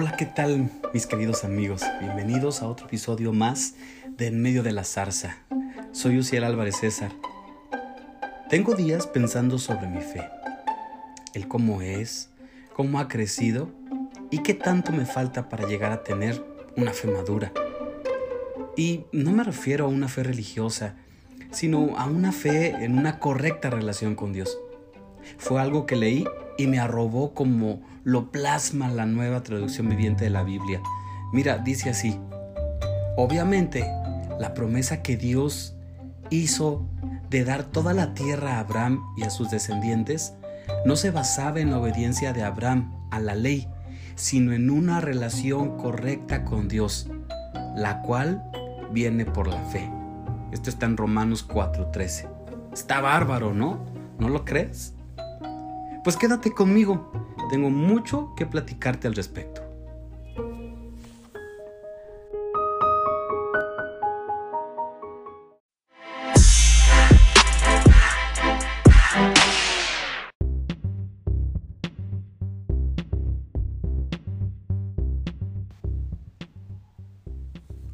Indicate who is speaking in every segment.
Speaker 1: Hola, ¿qué tal mis queridos amigos? Bienvenidos a otro episodio más de En medio de la zarza. Soy Uciel Álvarez César. Tengo días pensando sobre mi fe, el cómo es, cómo ha crecido y qué tanto me falta para llegar a tener una fe madura. Y no me refiero a una fe religiosa, sino a una fe en una correcta relación con Dios. Fue algo que leí y me arrobó como lo plasma la nueva traducción viviente de la Biblia. Mira, dice así, obviamente la promesa que Dios hizo de dar toda la tierra a Abraham y a sus descendientes no se basaba en la obediencia de Abraham a la ley, sino en una relación correcta con Dios, la cual viene por la fe. Esto está en Romanos 4:13. Está bárbaro, ¿no? ¿No lo crees? Pues quédate conmigo, tengo mucho que platicarte al respecto.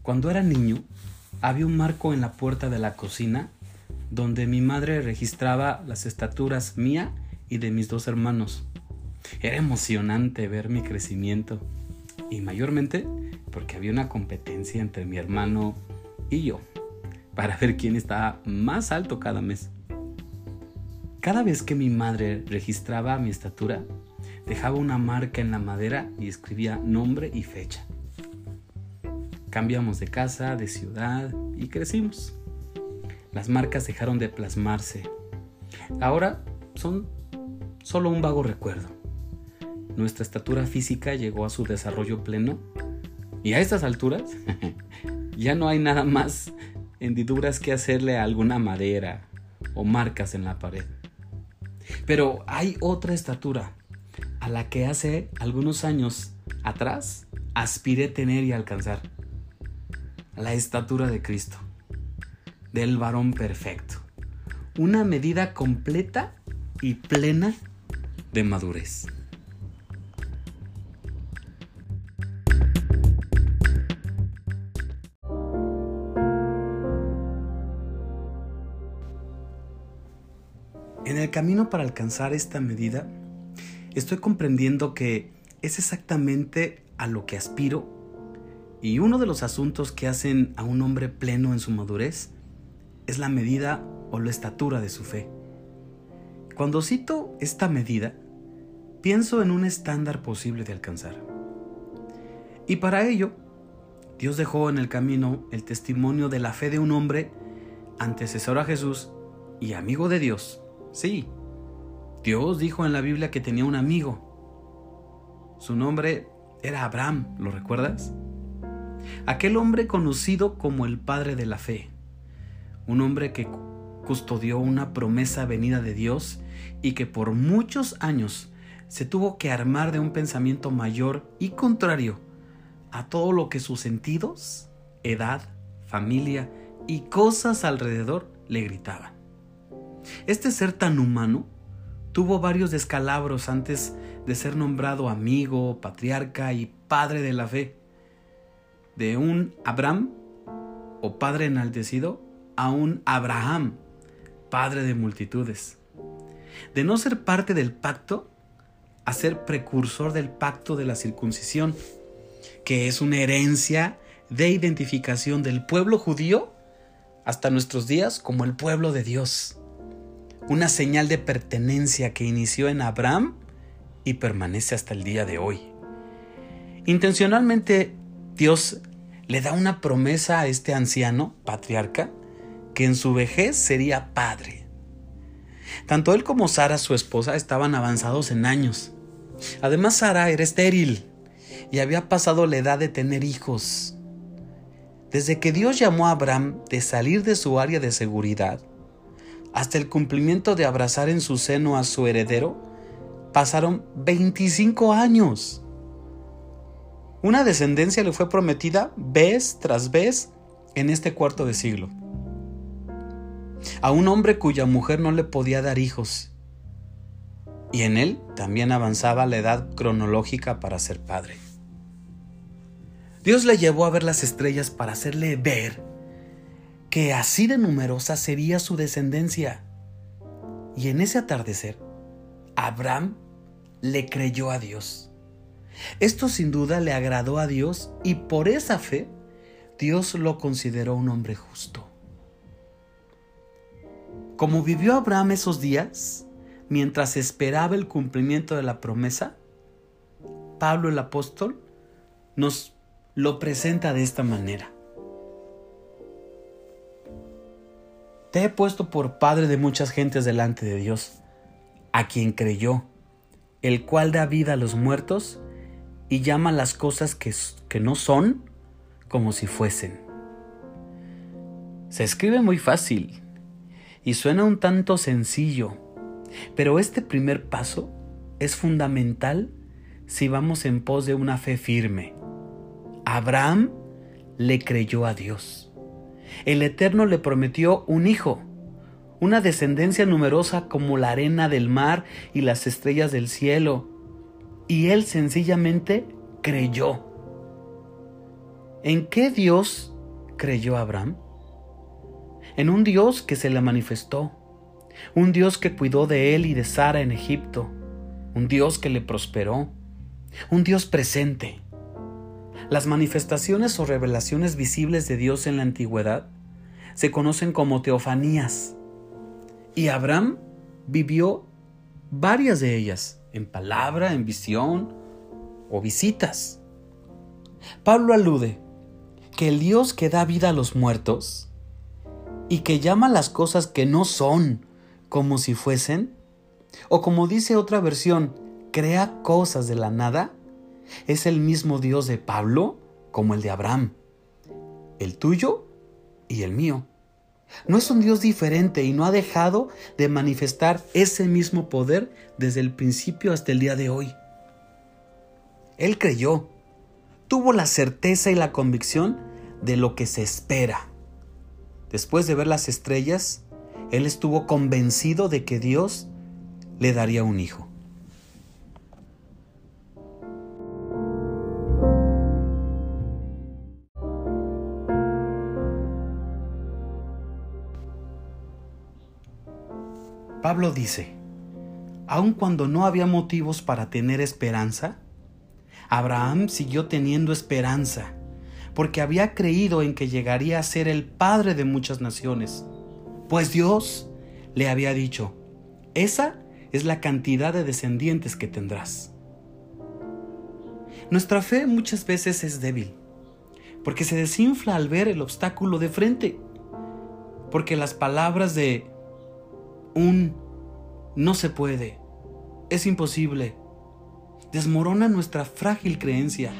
Speaker 1: Cuando era niño, había un marco en la puerta de la cocina donde mi madre registraba las estaturas mía y de mis dos hermanos. Era emocionante ver mi crecimiento y mayormente porque había una competencia entre mi hermano y yo para ver quién estaba más alto cada mes. Cada vez que mi madre registraba mi estatura, dejaba una marca en la madera y escribía nombre y fecha. Cambiamos de casa, de ciudad y crecimos. Las marcas dejaron de plasmarse. Ahora son solo un vago recuerdo. Nuestra estatura física llegó a su desarrollo pleno y a estas alturas ya no hay nada más hendiduras que hacerle a alguna madera o marcas en la pared. Pero hay otra estatura a la que hace algunos años atrás aspiré tener y alcanzar. La estatura de Cristo, del varón perfecto. Una medida completa y plena de madurez. Camino para alcanzar esta medida, estoy comprendiendo que es exactamente a lo que aspiro y uno de los asuntos que hacen a un hombre pleno en su madurez es la medida o la estatura de su fe. Cuando cito esta medida, pienso en un estándar posible de alcanzar. Y para ello, Dios dejó en el camino el testimonio de la fe de un hombre antecesor a Jesús y amigo de Dios. Sí, Dios dijo en la Biblia que tenía un amigo. Su nombre era Abraham, ¿lo recuerdas? Aquel hombre conocido como el Padre de la Fe. Un hombre que custodió una promesa venida de Dios y que por muchos años se tuvo que armar de un pensamiento mayor y contrario a todo lo que sus sentidos, edad, familia y cosas alrededor le gritaban. Este ser tan humano tuvo varios descalabros antes de ser nombrado amigo, patriarca y padre de la fe. De un Abraham o padre enaltecido a un Abraham, padre de multitudes. De no ser parte del pacto a ser precursor del pacto de la circuncisión, que es una herencia de identificación del pueblo judío hasta nuestros días como el pueblo de Dios. Una señal de pertenencia que inició en Abraham y permanece hasta el día de hoy. Intencionalmente Dios le da una promesa a este anciano, patriarca, que en su vejez sería padre. Tanto él como Sara, su esposa, estaban avanzados en años. Además, Sara era estéril y había pasado la edad de tener hijos. Desde que Dios llamó a Abraham de salir de su área de seguridad hasta el cumplimiento de abrazar en su seno a su heredero, pasaron 25 años. Una descendencia le fue prometida vez tras vez en este cuarto de siglo a un hombre cuya mujer no le podía dar hijos. Y en él también avanzaba la edad cronológica para ser padre. Dios le llevó a ver las estrellas para hacerle ver que así de numerosa sería su descendencia. Y en ese atardecer, Abraham le creyó a Dios. Esto sin duda le agradó a Dios y por esa fe Dios lo consideró un hombre justo. Como vivió Abraham esos días, mientras esperaba el cumplimiento de la promesa, Pablo el apóstol nos lo presenta de esta manera. Te he puesto por padre de muchas gentes delante de Dios, a quien creyó, el cual da vida a los muertos y llama las cosas que, que no son como si fuesen. Se escribe muy fácil y suena un tanto sencillo, pero este primer paso es fundamental si vamos en pos de una fe firme. Abraham le creyó a Dios. El Eterno le prometió un hijo, una descendencia numerosa como la arena del mar y las estrellas del cielo, y él sencillamente creyó. ¿En qué Dios creyó Abraham? En un Dios que se le manifestó, un Dios que cuidó de él y de Sara en Egipto, un Dios que le prosperó, un Dios presente. Las manifestaciones o revelaciones visibles de Dios en la antigüedad se conocen como teofanías y Abraham vivió varias de ellas en palabra, en visión o visitas. Pablo alude que el Dios que da vida a los muertos y que llama las cosas que no son como si fuesen, o como dice otra versión, crea cosas de la nada, es el mismo Dios de Pablo como el de Abraham, el tuyo y el mío. No es un Dios diferente y no ha dejado de manifestar ese mismo poder desde el principio hasta el día de hoy. Él creyó, tuvo la certeza y la convicción de lo que se espera. Después de ver las estrellas, él estuvo convencido de que Dios le daría un hijo. Dice, aun cuando no había motivos para tener esperanza, Abraham siguió teniendo esperanza, porque había creído en que llegaría a ser el padre de muchas naciones, pues Dios le había dicho, esa es la cantidad de descendientes que tendrás. Nuestra fe muchas veces es débil, porque se desinfla al ver el obstáculo de frente, porque las palabras de un no se puede, es imposible, desmorona nuestra frágil creencia.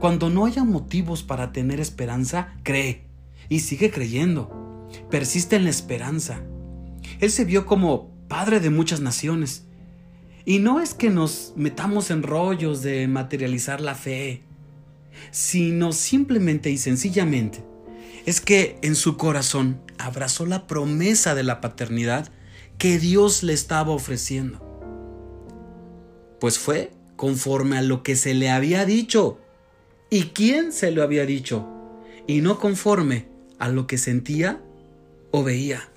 Speaker 1: Cuando no haya motivos para tener esperanza, cree y sigue creyendo. Persiste en la esperanza. Él se vio como padre de muchas naciones. Y no es que nos metamos en rollos de materializar la fe, sino simplemente y sencillamente es que en su corazón abrazó la promesa de la paternidad que Dios le estaba ofreciendo. Pues fue conforme a lo que se le había dicho. ¿Y quién se lo había dicho? Y no conforme a lo que sentía o veía.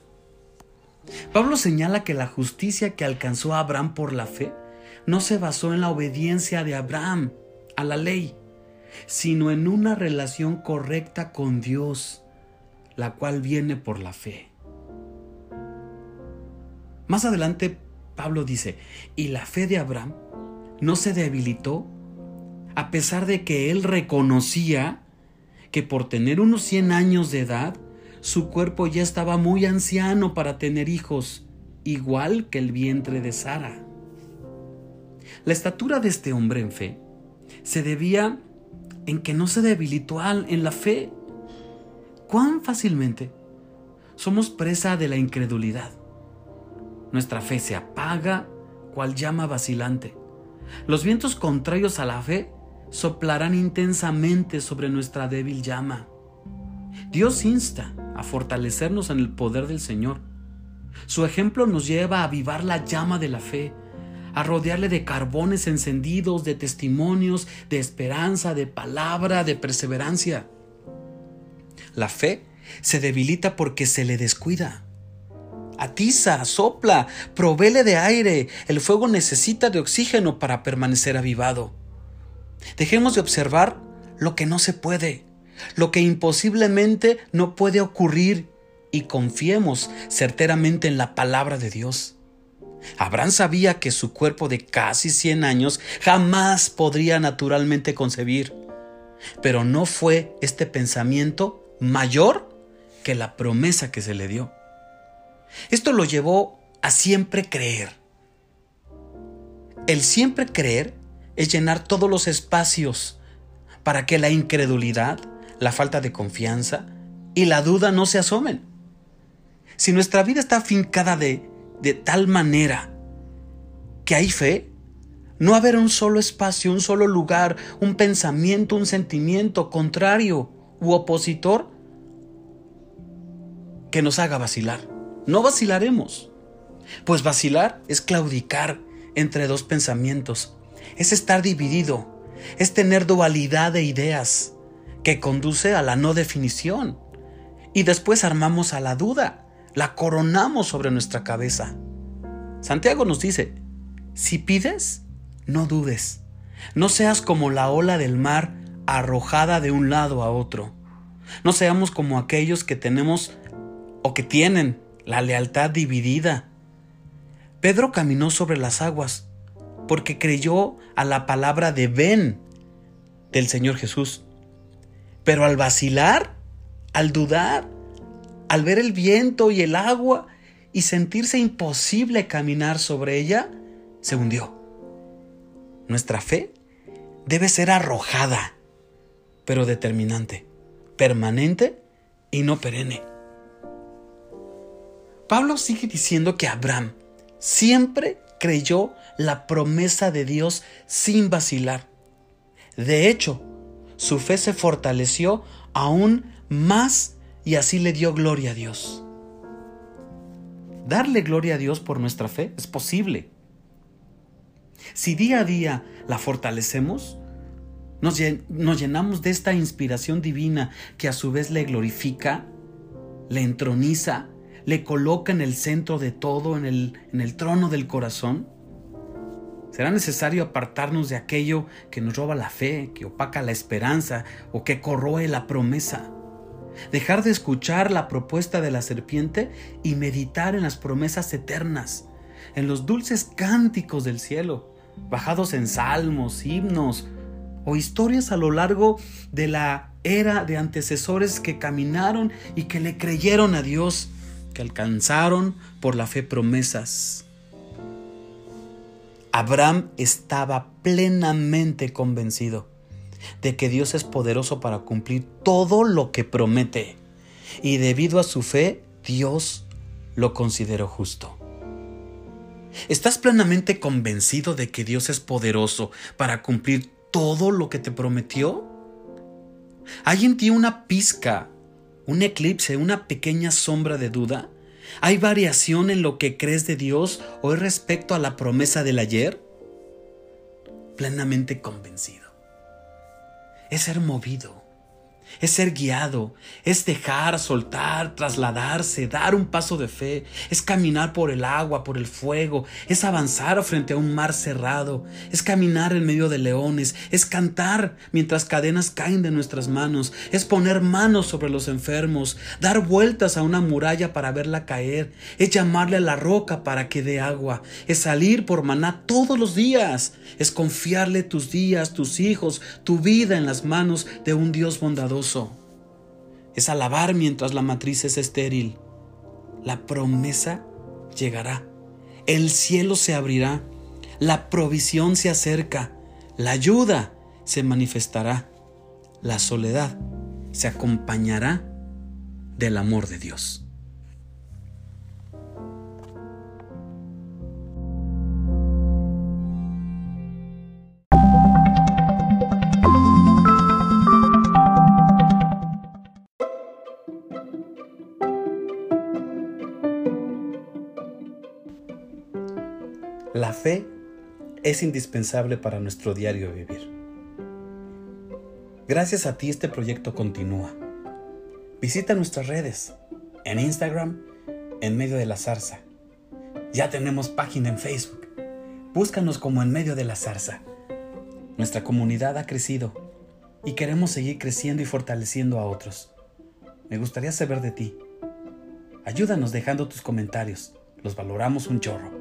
Speaker 1: Pablo señala que la justicia que alcanzó a Abraham por la fe no se basó en la obediencia de Abraham a la ley, sino en una relación correcta con Dios la cual viene por la fe. Más adelante, Pablo dice, y la fe de Abraham no se debilitó a pesar de que él reconocía que por tener unos 100 años de edad, su cuerpo ya estaba muy anciano para tener hijos, igual que el vientre de Sara. La estatura de este hombre en fe se debía en que no se debilitó en la fe, cuán fácilmente somos presa de la incredulidad. Nuestra fe se apaga cual llama vacilante. Los vientos contrarios a la fe soplarán intensamente sobre nuestra débil llama. Dios insta a fortalecernos en el poder del Señor. Su ejemplo nos lleva a avivar la llama de la fe, a rodearle de carbones encendidos, de testimonios, de esperanza, de palabra, de perseverancia. La fe se debilita porque se le descuida. Atiza, sopla, provele de aire. El fuego necesita de oxígeno para permanecer avivado. Dejemos de observar lo que no se puede, lo que imposiblemente no puede ocurrir y confiemos certeramente en la palabra de Dios. Abraham sabía que su cuerpo de casi 100 años jamás podría naturalmente concebir, pero no fue este pensamiento mayor que la promesa que se le dio. Esto lo llevó a siempre creer. El siempre creer es llenar todos los espacios para que la incredulidad, la falta de confianza y la duda no se asomen. Si nuestra vida está afincada de, de tal manera que hay fe, no haber un solo espacio, un solo lugar, un pensamiento, un sentimiento contrario u opositor que nos haga vacilar. No vacilaremos. Pues vacilar es claudicar entre dos pensamientos, es estar dividido, es tener dualidad de ideas que conduce a la no definición. Y después armamos a la duda, la coronamos sobre nuestra cabeza. Santiago nos dice, si pides, no dudes, no seas como la ola del mar arrojada de un lado a otro. No seamos como aquellos que tenemos o que tienen la lealtad dividida. Pedro caminó sobre las aguas porque creyó a la palabra de ven del Señor Jesús. Pero al vacilar, al dudar, al ver el viento y el agua y sentirse imposible caminar sobre ella, se hundió. Nuestra fe debe ser arrojada, pero determinante, permanente y no perenne. Pablo sigue diciendo que Abraham siempre creyó la promesa de Dios sin vacilar. De hecho, su fe se fortaleció aún más y así le dio gloria a Dios. Darle gloria a Dios por nuestra fe es posible. Si día a día la fortalecemos, nos, llenamos de esta inspiración divina que a su vez le glorifica, le entroniza le coloca en el centro de todo, en el, en el trono del corazón? ¿Será necesario apartarnos de aquello que nos roba la fe, que opaca la esperanza o que corroe la promesa? Dejar de escuchar la propuesta de la serpiente y meditar en las promesas eternas, en los dulces cánticos del cielo, bajados en salmos, himnos o historias a lo largo de la era de antecesores que caminaron y que le creyeron a Dios que alcanzaron por la fe promesas. Abraham estaba plenamente convencido de que Dios es poderoso para cumplir todo lo que promete y debido a su fe Dios lo consideró justo. ¿Estás plenamente convencido de que Dios es poderoso para cumplir todo lo que te prometió? ¿Hay en ti una pizca un eclipse, una pequeña sombra de duda? ¿Hay variación en lo que crees de Dios hoy respecto a la promesa del ayer? Plenamente convencido. Es ser movido es ser guiado, es dejar, soltar, trasladarse, dar un paso de fe, es caminar por el agua, por el fuego, es avanzar frente a un mar cerrado, es caminar en medio de leones, es cantar mientras cadenas caen de nuestras manos, es poner manos sobre los enfermos, dar vueltas a una muralla para verla caer, es llamarle a la roca para que dé agua, es salir por maná todos los días, es confiarle tus días, tus hijos, tu vida en las manos de un Dios bondadoso es alabar mientras la matriz es estéril. La promesa llegará. El cielo se abrirá. La provisión se acerca. La ayuda se manifestará. La soledad se acompañará del amor de Dios. Fe es indispensable para nuestro diario vivir. Gracias a ti este proyecto continúa. Visita nuestras redes, en Instagram, en medio de la zarza. Ya tenemos página en Facebook. Búscanos como en medio de la zarza. Nuestra comunidad ha crecido y queremos seguir creciendo y fortaleciendo a otros. Me gustaría saber de ti. Ayúdanos dejando tus comentarios. Los valoramos un chorro.